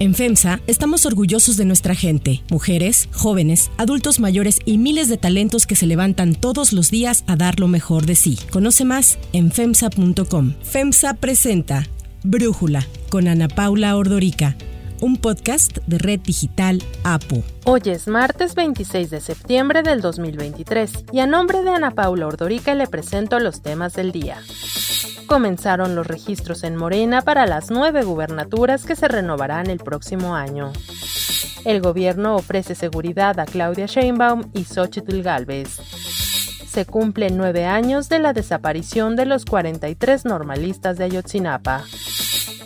En FEMSA estamos orgullosos de nuestra gente, mujeres, jóvenes, adultos mayores y miles de talentos que se levantan todos los días a dar lo mejor de sí. Conoce más en FEMSA.com. FEMSA presenta Brújula con Ana Paula Ordorica un podcast de Red Digital APO. Hoy es martes 26 de septiembre del 2023 y a nombre de Ana Paula Ordorica le presento los temas del día. Comenzaron los registros en Morena para las nueve gubernaturas que se renovarán el próximo año. El gobierno ofrece seguridad a Claudia Sheinbaum y Xochitl Galvez. Se cumplen nueve años de la desaparición de los 43 normalistas de Ayotzinapa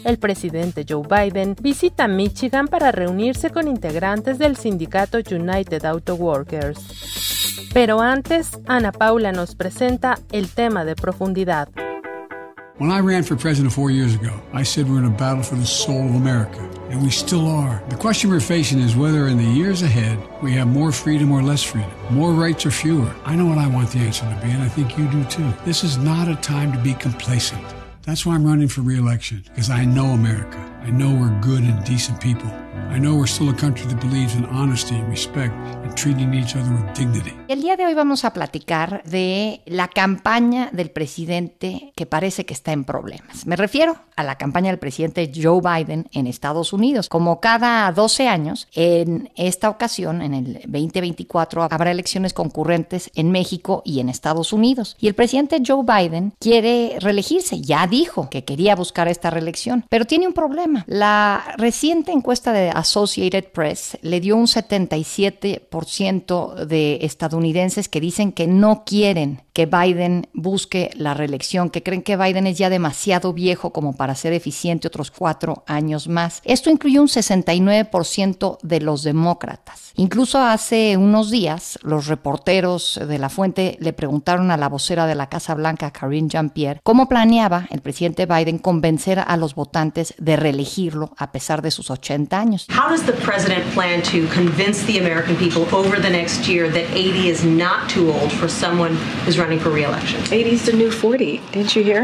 el presidente Joe Biden visita Michigan para reunirse con integrantes del sindicato United Auto Workers. Pero antes, Ana Paula nos presenta el tema de profundidad. When I ran for president four years ago, I said we're in a battle for the soul of America, and we still are. The question we're facing is whether in the years ahead we have more freedom or less freedom, more rights or fewer. I know what I want the answer to be, and I think you do too. This is not a time to be complacent. That's why I'm running for re-election, because I know America. I know we're good and decent people. I know we're still a country that believes in honesty and respect and treating each other with dignity. El día de hoy vamos a platicar de la campaña del presidente que parece que está en problemas. Me refiero a la campaña del presidente Joe Biden en Estados Unidos. Como cada 12 años, en esta ocasión, en el 2024, habrá elecciones concurrentes en México y en Estados Unidos. Y el presidente Joe Biden quiere reelegirse. Ya dijo que quería buscar esta reelección, pero tiene un problema. La reciente encuesta de Associated Press le dio un 77% de estadounidenses que dicen que no quieren que Biden busque la reelección, que creen que Biden es ya demasiado viejo como para ser eficiente otros cuatro años más. Esto incluye un 69% de los demócratas. Incluso hace unos días, los reporteros de la fuente le preguntaron a la vocera de la Casa Blanca, Karine Jean-Pierre, cómo planeaba el presidente Biden convencer a los votantes de reelegirlo a pesar de sus 80 años. How does the president plan to convince the American people over the next year that 80 is not too old for someone who's running for re-election? 80 is the new 40. Didn't you hear?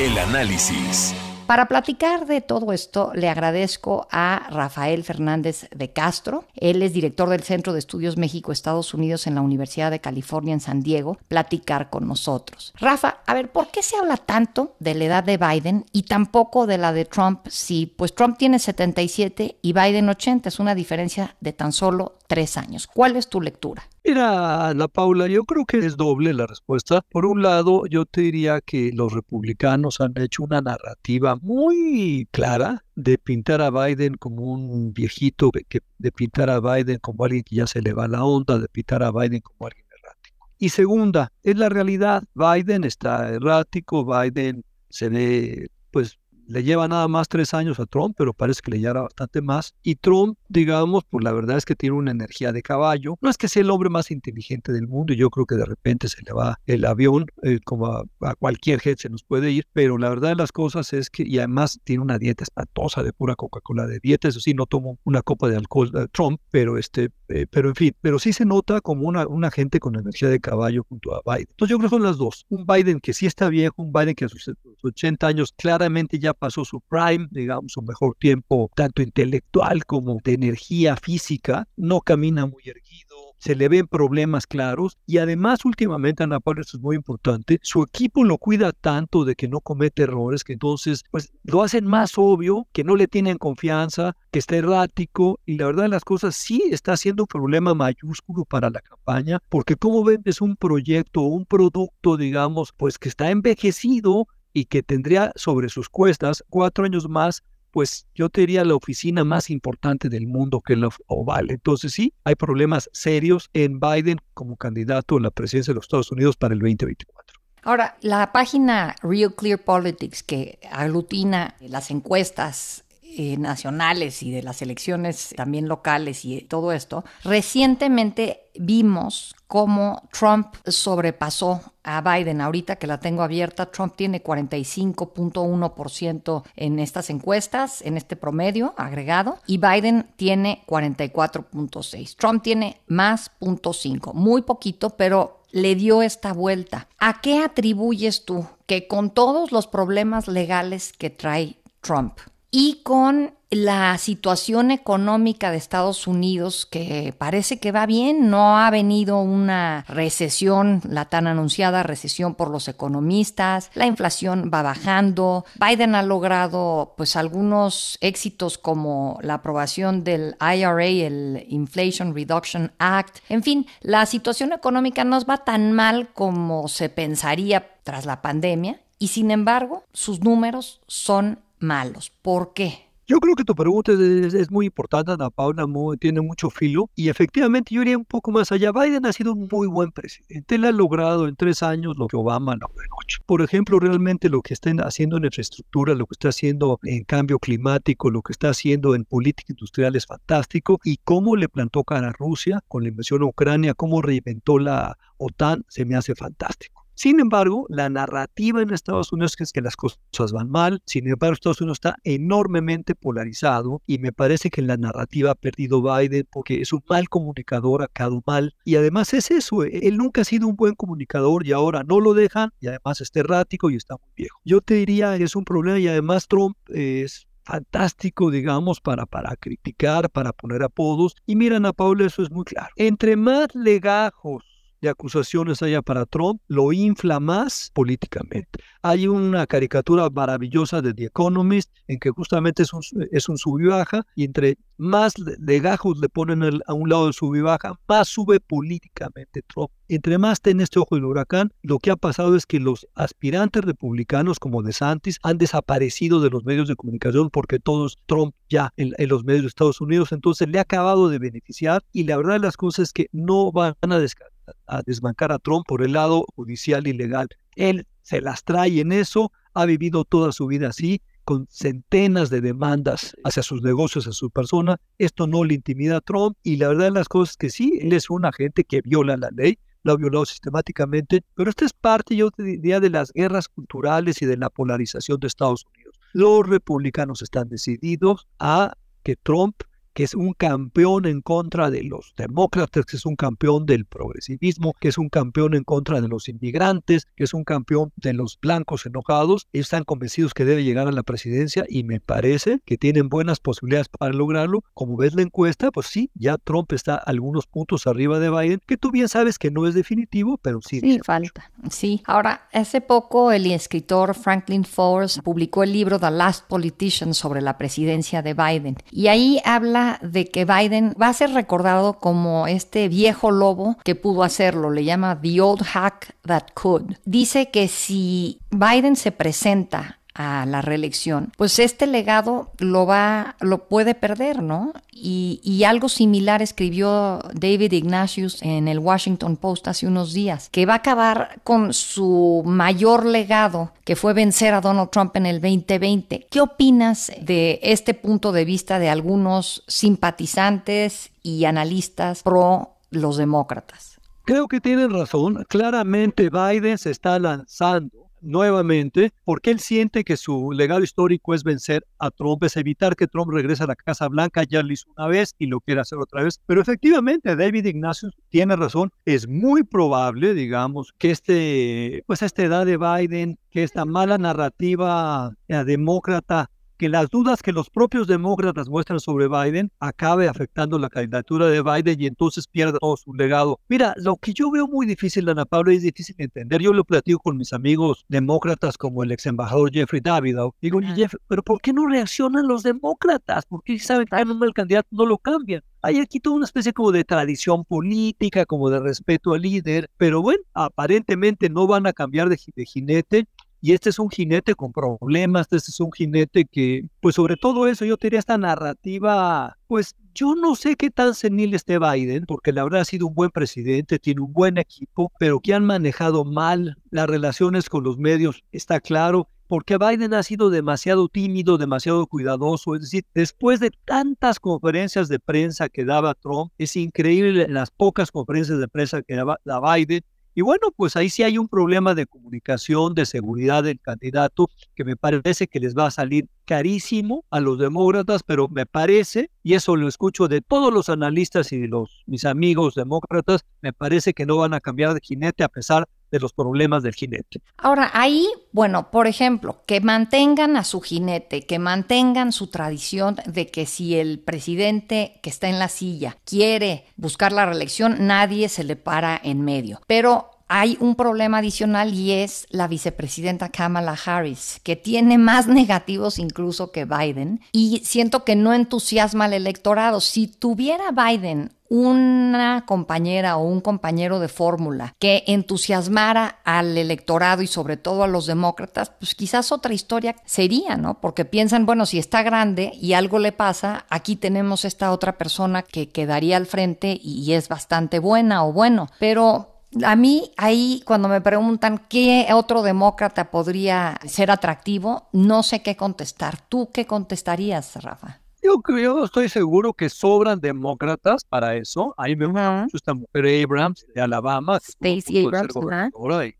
El análisis. Para platicar de todo esto, le agradezco a Rafael Fernández de Castro. Él es director del Centro de Estudios México-Estados Unidos en la Universidad de California en San Diego, platicar con nosotros. Rafa, a ver, ¿por qué se habla tanto de la edad de Biden y tampoco de la de Trump? Si pues Trump tiene 77 y Biden 80, es una diferencia de tan solo tres años. ¿Cuál es tu lectura? Mira, Ana Paula, yo creo que es doble la respuesta. Por un lado, yo te diría que los republicanos han hecho una narrativa muy clara de pintar a Biden como un viejito, de pintar a Biden como alguien que ya se le va la onda, de pintar a Biden como alguien errático. Y segunda, es la realidad. Biden está errático, Biden se ve pues le lleva nada más tres años a Trump, pero parece que le lleva bastante más. Y Trump, digamos, pues la verdad es que tiene una energía de caballo. No es que sea el hombre más inteligente del mundo, y yo creo que de repente se le va el avión, eh, como a, cualquier gente se nos puede ir, pero la verdad de las cosas es que, y además tiene una dieta espantosa de pura Coca-Cola de dieta, eso sí, no tomo una copa de alcohol de Trump, pero este, eh, pero en fin, pero sí se nota como una, una gente con energía de caballo junto a Biden. Entonces yo creo que son las dos. Un Biden que sí está viejo, un Biden que a sus 80 años claramente ya pasó su prime, digamos, su mejor tiempo, tanto intelectual como de energía física, no camina muy erguido, se le ven problemas claros y además últimamente, Ana Paula, esto es muy importante, su equipo lo cuida tanto de que no comete errores que entonces pues lo hacen más obvio, que no le tienen confianza, que está errático y la verdad de las cosas sí está siendo un problema mayúsculo para la campaña porque como ven es un proyecto, un producto digamos pues que está envejecido y que tendría sobre sus cuestas cuatro años más, pues yo te diría la oficina más importante del mundo que la Oval. Entonces sí, hay problemas serios en Biden como candidato a la presidencia de los Estados Unidos para el 2024. Ahora, la página Real Clear Politics, que aglutina las encuestas eh, nacionales y de las elecciones también locales y todo esto, recientemente vimos cómo Trump sobrepasó a Biden. Ahorita que la tengo abierta, Trump tiene 45.1% en estas encuestas, en este promedio agregado, y Biden tiene 44.6%. Trump tiene más .5, muy poquito, pero le dio esta vuelta. ¿A qué atribuyes tú que con todos los problemas legales que trae Trump y con la situación económica de Estados Unidos que parece que va bien, no ha venido una recesión, la tan anunciada recesión por los economistas, la inflación va bajando, Biden ha logrado pues algunos éxitos como la aprobación del IRA, el Inflation Reduction Act, en fin, la situación económica no va tan mal como se pensaría tras la pandemia y sin embargo sus números son malos. ¿Por qué? Yo creo que tu pregunta es, muy importante, Ana Paula, tiene mucho filo y efectivamente yo iría un poco más allá. Biden ha sido un muy buen presidente. Él ha logrado en tres años lo que Obama logró en ocho. Por ejemplo, realmente lo que está haciendo en infraestructura, lo que está haciendo en cambio climático, lo que está haciendo en política industrial es fantástico y cómo le plantó cara a Rusia con la invasión a Ucrania, cómo reinventó la OTAN, se me hace fantástico. Sin embargo, la narrativa en Estados Unidos es que las cosas van mal. Sin embargo, Estados Unidos está enormemente polarizado y me parece que la narrativa ha perdido Biden porque es un mal comunicador, ha quedado mal. Y además es eso, e-, él nunca ha sido un buen comunicador y ahora no lo dejan y además es errático y está muy viejo. Yo te diría es un problema y además Trump es fantástico, digamos, para, para criticar, para poner apodos. Y miran a Paula, eso es muy claro. Entre más legajos de acusaciones haya para Trump, lo infla más políticamente. Hay una caricatura maravillosa de The Economist en que justamente es un, es un sub y baja y entre más legajos le ponen a un lado del sub y baja, más sube políticamente Trump. Entre más está este ojo del huracán, lo que ha pasado es que los aspirantes republicanos como DeSantis han desaparecido de los medios de comunicación porque todos Trump ya en, en los medios de Estados Unidos, entonces le ha acabado de beneficiar y la verdad de las cosas es que no van a descartar a desbancar a Trump por el lado judicial y legal. Él se las trae en eso, ha vivido toda su vida así, con centenas de demandas hacia sus negocios, a su persona. Esto no le intimida a Trump y la verdad de las cosas es que sí, él es un agente que viola la ley, lo ha violado sistemáticamente, pero esta es parte, yo diría, de las guerras culturales y de la polarización de Estados Unidos. Los republicanos están decididos a que Trump que es un campeón en contra de los demócratas, que es un campeón del progresivismo, que es un campeón en contra de los inmigrantes, que es un campeón de los blancos enojados. están convencidos que debe llegar a la presidencia y me parece que tienen buenas posibilidades para lograrlo. Como ves la encuesta, pues sí, ya Trump está algunos puntos arriba de Biden, que tú bien sabes que no es definitivo, pero sí. Sí, falta. Sí. Ahora, hace poco el escritor Franklin Force publicó el libro The Last Politician sobre la presidencia de Biden y ahí habla de que Biden va a ser recordado como este viejo lobo que pudo hacerlo, le llama The Old Hack That Could. Dice que si Biden se presenta a la reelección, pues este legado lo va, lo puede perder, ¿no? Y, y, algo similar escribió David Ignatius en el Washington Post hace unos días, que va a acabar con su mayor legado, que fue vencer a Donald Trump en el 2020. ¿Qué opinas de este punto de vista de algunos simpatizantes y analistas pro los demócratas? Creo que tienen razón. Claramente Biden se está lanzando nuevamente porque él siente que su legado histórico es vencer a Trump, es evitar que Trump regrese a la Casa Blanca, ya lo hizo una vez y lo quiere hacer otra vez. Pero efectivamente, David Ignacio tiene razón, es muy probable, digamos, que este, pues esta edad de Biden, que esta mala narrativa eh, demócrata que las dudas que los propios demócratas muestran sobre Biden acabe afectando la candidatura de Biden y entonces pierda todo su legado. Mira, lo que yo veo muy difícil, Ana Pablo, es difícil de entender. Yo lo platico con mis amigos demócratas como el ex embajador Jeffrey Davidow. Digo, Jeff, pero ¿por qué no reaccionan los demócratas? ¿Por qué saben que el candidato no lo cambian? Hay aquí toda una especie como de tradición política, como de respeto al líder, pero bueno, aparentemente no van a cambiar de, de jinete y este es un jinete con problemas, este es un jinete que, pues sobre todo eso, yo tenía esta narrativa, pues yo no sé qué tan senil esté Biden, porque la verdad ha sido un buen presidente, tiene un buen equipo, pero que han manejado mal las relaciones con los medios, está claro, porque Biden ha sido demasiado tímido, demasiado cuidadoso. Es decir, después de tantas conferencias de prensa que daba Trump, es increíble las pocas conferencias de prensa que daba Biden, y bueno, pues ahí sí hay un problema de comunicación, de seguridad del candidato, que me parece que les va a salir carísimo a los demócratas, pero me parece, y eso lo escucho de todos los analistas y de los mis amigos demócratas, me parece que no van a cambiar de jinete a pesar de los problemas del jinete. Ahora, ahí, bueno, por ejemplo, que mantengan a su jinete, que mantengan su tradición de que si el presidente que está en la silla quiere buscar la reelección, nadie se le para en medio. Pero hay un problema adicional y es la vicepresidenta Kamala Harris, que tiene más negativos incluso que Biden y siento que no entusiasma al electorado. Si tuviera Biden una compañera o un compañero de fórmula que entusiasmara al electorado y sobre todo a los demócratas, pues quizás otra historia sería, ¿no? Porque piensan, bueno, si está grande y algo le pasa, aquí tenemos esta otra persona que quedaría al frente y es bastante buena o bueno, pero a mí ahí cuando me preguntan qué otro demócrata podría ser atractivo, no sé qué contestar. ¿Tú qué contestarías, Rafa? Yo, yo estoy seguro que sobran demócratas para eso. Ahí me gusta mucho esta mujer Abrams de Alabama. Stacey Abrams,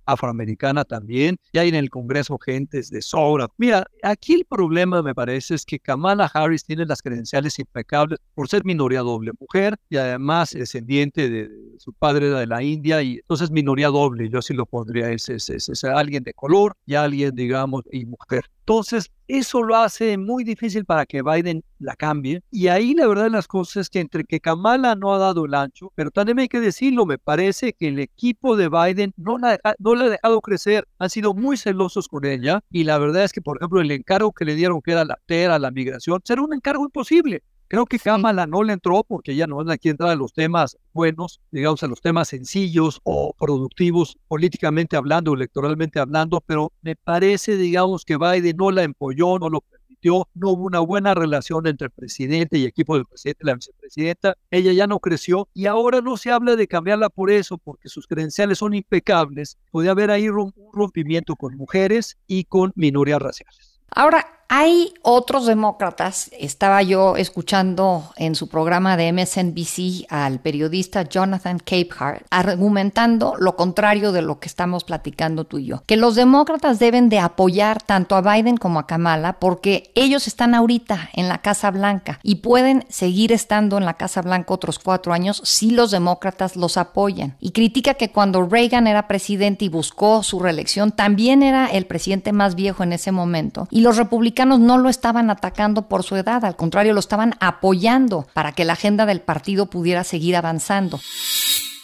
afroamericana también. Y hay en el Congreso gentes de sobra. Mira, aquí el problema me parece es que Kamala Harris tiene las credenciales impecables por ser minoría doble mujer y además descendiente de, su padre de la India y entonces minoría doble. Yo sí lo pondría, es, es, es alguien de color y alguien, digamos, y mujer. Entonces, eso lo hace muy difícil para que Biden la cambie. Y ahí la verdad de las cosas es que entre que Kamala no ha dado el ancho, pero también hay que decirlo, me parece que el equipo de Biden no la, no la ha dejado crecer. Han sido muy celosos con ella. Y la verdad es que, por ejemplo, el encargo que le dieron, que era la TERA, la migración, será un encargo imposible. Creo que Kamala no le entró porque ya no es aquí entrar a los temas buenos, digamos a los temas sencillos o productivos políticamente hablando, electoralmente hablando, pero me parece, digamos, que Biden no la empolló, no lo permitió, no hubo una buena relación entre el presidente y equipo del presidente la vicepresidenta, ella ya no creció y ahora no se habla de cambiarla por eso, porque sus credenciales son impecables. Puede haber ahí un rompimiento con mujeres y con minorías raciales. Ahora, hay otros demócratas, estaba yo escuchando en su programa de MSNBC al periodista Jonathan Capehart argumentando lo contrario de lo que estamos platicando tú y yo, que los demócratas deben de apoyar tanto a Biden como a Kamala porque ellos están ahorita en la Casa Blanca y pueden seguir estando en la Casa Blanca otros cuatro años si los demócratas los apoyan. Y critica que cuando Reagan era presidente y buscó su reelección, también era el presidente más viejo en ese momento y los republicanos no lo estaban atacando por su edad, al contrario, lo estaban apoyando para que la agenda del partido pudiera seguir avanzando.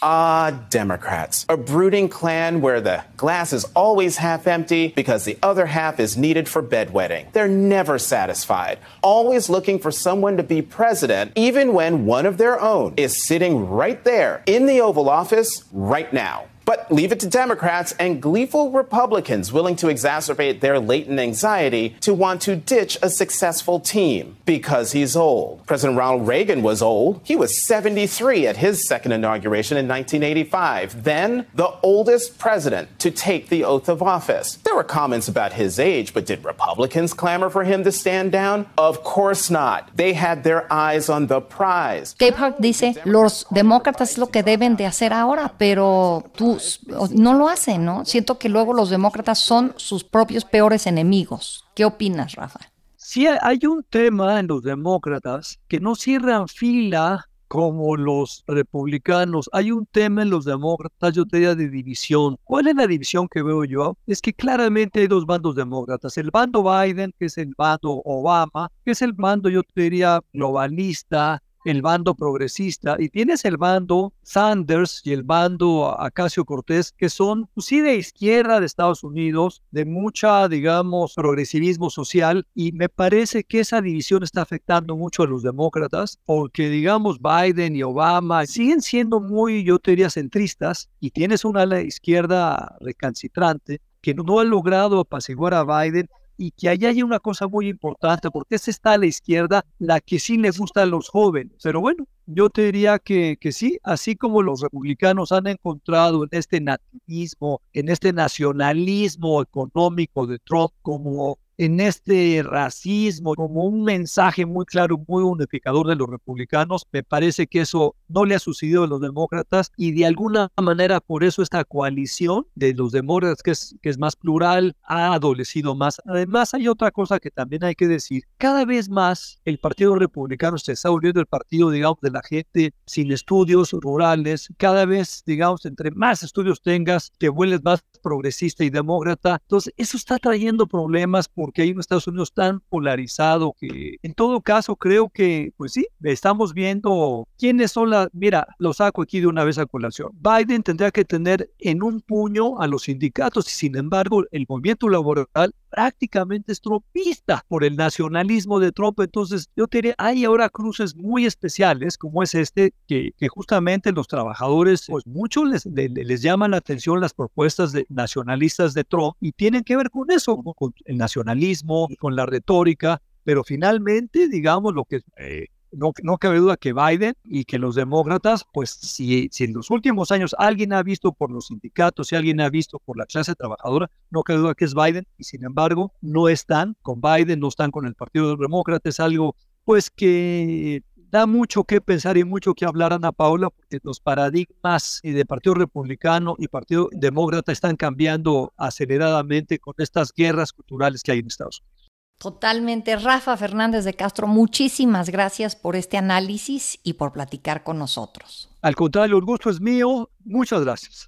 Ah, Democrats. A brooding clan where the glass is always half empty because the other half is needed for bedwetting. They're never satisfied, always looking for someone to be president, even when one of their own is sitting right there in the Oval Office right now. But leave it to Democrats and gleeful Republicans willing to exacerbate their latent anxiety to want to ditch a successful team because he's old. President Ronald Reagan was old. He was 73 at his second inauguration in 1985, then the oldest president to take the oath of office. There were comments about his age, but did Republicans clamor for him to stand down? Of course not. They had their eyes on the prize. Gephardt dice, los demócratas lo que deben de hacer ahora, pero tú no lo hacen, ¿no? Siento que luego los demócratas son sus propios peores enemigos. ¿Qué opinas, Rafa? Sí, hay un tema en los demócratas que no cierran fila como los republicanos. Hay un tema en los demócratas, yo te diría, de división. ¿Cuál es la división que veo yo? Es que claramente hay dos bandos demócratas. El bando Biden, que es el bando Obama, que es el bando, yo te diría, globalista, el bando progresista y tienes el bando Sanders y el bando Acacio Cortés, que son pues, sí de izquierda de Estados Unidos, de mucha, digamos, progresivismo social y me parece que esa división está afectando mucho a los demócratas porque, digamos, Biden y Obama siguen siendo muy, yo te diría, centristas y tienes una izquierda recalcitrante que no ha logrado apaciguar a Biden y que allá hay una cosa muy importante, porque esa está a la izquierda, la que sí le gusta a los jóvenes. Pero bueno, yo te diría que, que sí, así como los republicanos han encontrado en este nativismo, en este nacionalismo económico de Trump como en este racismo como un mensaje muy claro, muy unificador de los republicanos. Me parece que eso no le ha sucedido a los demócratas y de alguna manera por eso esta coalición de los demócratas que es, que es más plural ha adolecido más. Además hay otra cosa que también hay que decir. Cada vez más el Partido Republicano se está volviendo el partido, digamos, de la gente sin estudios rurales. Cada vez, digamos, entre más estudios tengas, te vuelves más progresista y demócrata. Entonces, eso está trayendo problemas porque hay un Estados Unidos tan polarizado que, en todo caso, creo que, pues sí, estamos viendo quiénes son las. Mira, lo saco aquí de una vez a colación. Biden tendría que tener en un puño a los sindicatos y, sin embargo, el movimiento laboral prácticamente es trumpista por el nacionalismo de Trump. Entonces, yo diría, hay ahora cruces muy especiales, como es este, que, justamente los trabajadores, pues mucho les, les, les llaman la atención las propuestas de, nacionalistas de Trump y tienen que ver con eso, con el nacionalismo, con la retórica, pero finalmente, digamos, lo que... Eh, no, no, cabe duda que Biden y que los demócratas, pues si, si, en los últimos años alguien ha visto por los sindicatos, si alguien ha visto por la clase trabajadora, no cabe duda que es Biden y sin embargo no están con Biden, no están con el Partido Demócrata, es algo pues que da mucho que pensar y mucho que hablar, Ana Paula, porque los paradigmas de Partido Republicano y Partido Demócrata están cambiando aceleradamente con estas guerras culturales que hay en Estados Unidos. Totalmente. Rafa Fernández de Castro, muchísimas gracias por este análisis y por platicar con nosotros. Al contrario, el gusto es mío. Muchas gracias.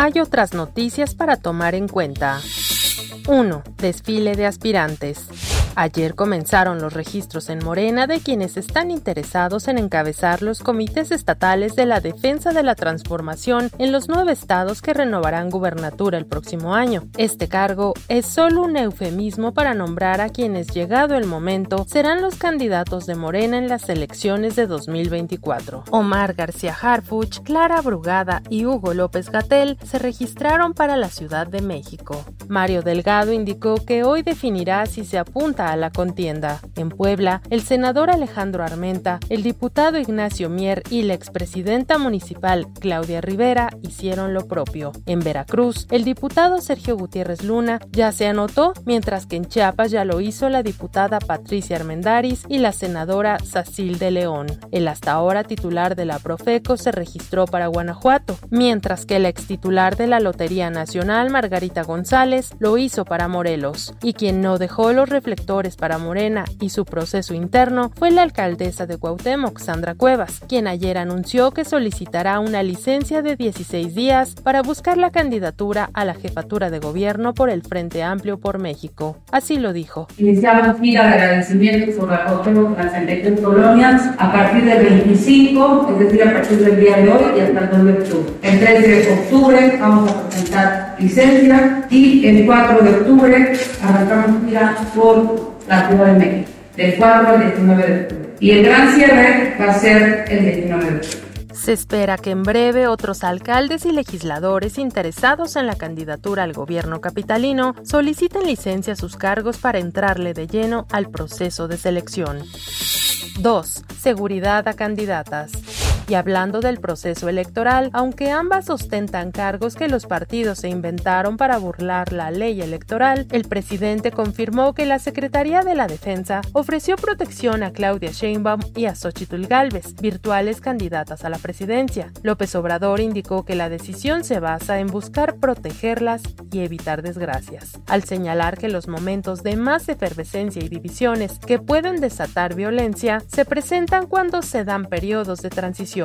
hay otras noticias para tomar en cuenta. 1. Desfile de aspirantes. Ayer comenzaron los registros en Morena de quienes están interesados en encabezar los comités estatales de la defensa de la transformación en los nueve estados que renovarán gubernatura el próximo año. Este cargo es solo un eufemismo para nombrar a quienes, llegado el momento, serán los candidatos de Morena en las elecciones de 2024. Omar García Harfuch, Clara Brugada y Hugo López Gatel se registraron para la Ciudad de México. Mario Delgado indicó que hoy definirá si se apunta a la contienda. En Puebla, el senador Alejandro Armenta, el diputado Ignacio Mier y la expresidenta municipal Claudia Rivera hicieron lo propio. En Veracruz, el diputado Sergio Gutiérrez Luna ya se anotó, mientras que en Chiapas ya lo hizo la diputada Patricia Armendaris y la senadora Sacil de León. El hasta ahora titular de la Profeco se registró para Guanajuato, mientras que la ex titular de la Lotería Nacional, Margarita González, lo hizo para Morelos, y quien no dejó los reflectores para Morena y su proceso interno fue la alcaldesa de Cuauhtémoc, Sandra Cuevas, quien ayer anunció que solicitará una licencia de 16 días para buscar la candidatura a la jefatura de gobierno por el Frente Amplio por México. Así lo dijo. Iniciamos gira de agradecimiento por la Cuauhtémoc las 33 colonias a partir del 25, es decir, a partir del día de hoy y hasta el 9 de octubre. El 3 de octubre vamos a presentar licencia y el 4 de octubre arrancamos gira por la Ciudad de México, del 4 al 19 de octubre. Y el gran cierre va a ser el 19 de octubre. Se espera que en breve otros alcaldes y legisladores interesados en la candidatura al gobierno capitalino soliciten licencia a sus cargos para entrarle de lleno al proceso de selección. 2. Seguridad a candidatas. Y hablando del proceso electoral, aunque ambas ostentan cargos que los partidos se inventaron para burlar la ley electoral, el presidente confirmó que la Secretaría de la Defensa ofreció protección a Claudia Sheinbaum y a Xochitl Gálvez, virtuales candidatas a la presidencia. López Obrador indicó que la decisión se basa en buscar protegerlas y evitar desgracias, al señalar que los momentos de más efervescencia y divisiones que pueden desatar violencia se presentan cuando se dan periodos de transición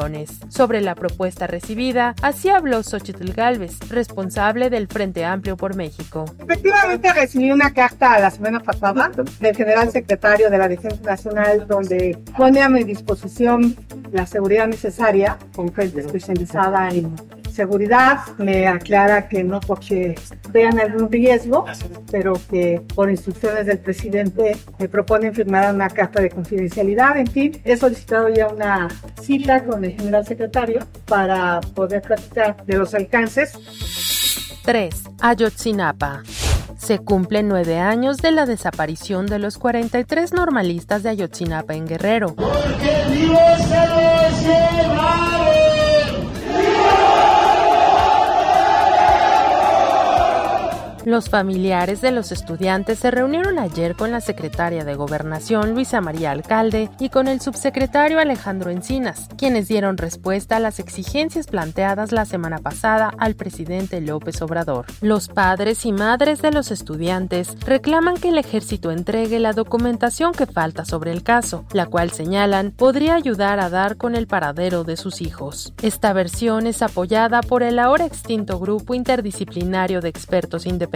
sobre la propuesta recibida, así habló Xochitl Galvez, responsable del Frente Amplio por México. Efectivamente recibí una carta la semana pasada del general secretario de la Defensa Nacional donde pone a mi disposición la seguridad necesaria, con especializada en seguridad. Me aclara que no porque vean algún riesgo, pero que por instrucciones del presidente me proponen firmar una carta de confidencialidad. En fin, he solicitado ya una cita con el general secretario para poder platicar de los alcances. 3. Ayotzinapa. Se cumplen nueve años de la desaparición de los 43 normalistas de Ayotzinapa en Guerrero. Porque Dios se Los familiares de los estudiantes se reunieron ayer con la secretaria de Gobernación, Luisa María Alcalde, y con el subsecretario Alejandro Encinas, quienes dieron respuesta a las exigencias planteadas la semana pasada al presidente López Obrador. Los padres y madres de los estudiantes reclaman que el ejército entregue la documentación que falta sobre el caso, la cual señalan podría ayudar a dar con el paradero de sus hijos. Esta versión es apoyada por el ahora extinto grupo interdisciplinario de expertos independientes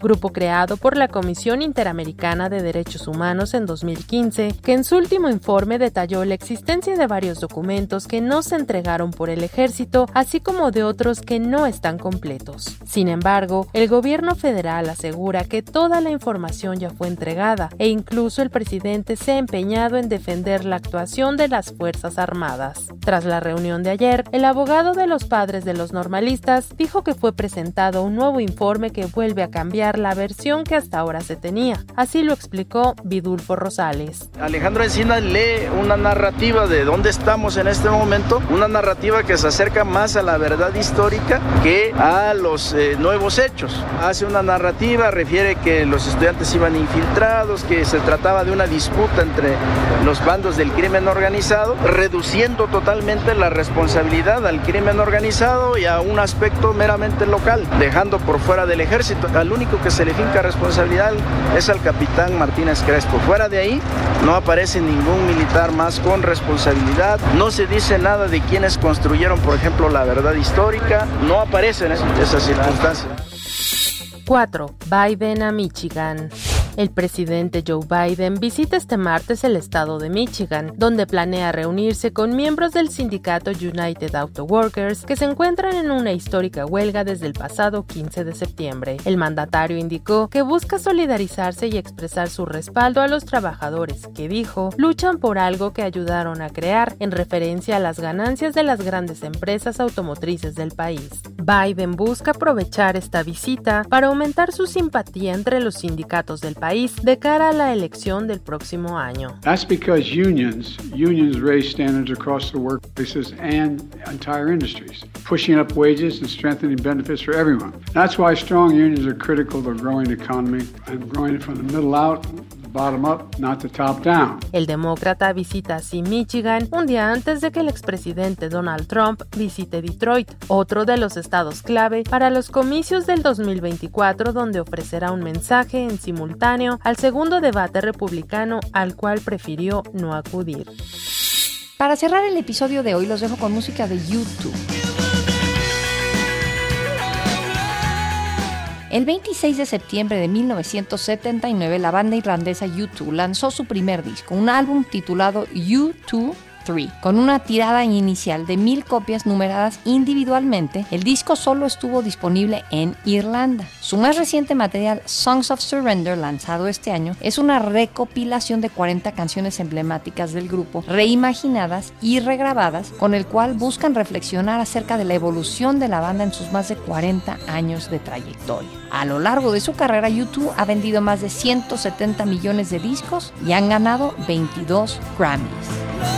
grupo creado por la Comisión Interamericana de Derechos Humanos en 2015, que en su último informe detalló la existencia de varios documentos que no se entregaron por el ejército, así como de otros que no están completos. Sin embargo, el gobierno federal asegura que toda la información ya fue entregada e incluso el presidente se ha empeñado en defender la actuación de las Fuerzas Armadas. Tras la reunión de ayer, el abogado de los padres de los normalistas dijo que fue presentado un nuevo informe que vuelve a cambiar la versión que hasta ahora se tenía. Así lo explicó Vidulfo Rosales. Alejandro Encina lee una narrativa de dónde estamos en este momento, una narrativa que se acerca más a la verdad histórica que a los eh, nuevos hechos. Hace una narrativa, refiere que los estudiantes iban infiltrados, que se trataba de una disputa entre los bandos del crimen organizado, reduciendo totalmente la responsabilidad al crimen organizado y a un aspecto meramente local, dejando por fuera del ejército al único que se le finca responsabilidad es al capitán Martínez Crespo. Fuera de ahí no aparece ningún militar más con responsabilidad. No se dice nada de quienes construyeron, por ejemplo, la verdad histórica. No aparecen esas circunstancias. 4. Biden a Michigan. El presidente Joe Biden visita este martes el estado de Michigan, donde planea reunirse con miembros del sindicato United Auto Workers que se encuentran en una histórica huelga desde el pasado 15 de septiembre. El mandatario indicó que busca solidarizarse y expresar su respaldo a los trabajadores que dijo luchan por algo que ayudaron a crear en referencia a las ganancias de las grandes empresas automotrices del país. Biden busca aprovechar esta visita para aumentar su simpatía entre los sindicatos del país de cara a la elección del próximo año. That's because unions, unions raise standards across the workplaces and entire industries, pushing up wages and strengthening benefits for everyone. That's why strong unions are critical to growing economy and growing it from the middle out bottom up, not the top down. El demócrata visita así Michigan un día antes de que el expresidente Donald Trump visite Detroit, otro de los estados clave para los comicios del 2024 donde ofrecerá un mensaje en simultáneo al segundo debate republicano al cual prefirió no acudir. Para cerrar el episodio de hoy los dejo con música de YouTube. El 26 de septiembre de 1979, la banda irlandesa U2 lanzó su primer disco, un álbum titulado U2 con una tirada inicial de mil copias numeradas individualmente, el disco solo estuvo disponible en Irlanda. Su más reciente material, Songs of Surrender, lanzado este año, es una recopilación de 40 canciones emblemáticas del grupo, reimaginadas y regrabadas, con el cual buscan reflexionar acerca de la evolución de la banda en sus más de 40 años de trayectoria. A lo largo de su carrera, YouTube ha vendido más de 170 millones de discos y han ganado 22 Grammys.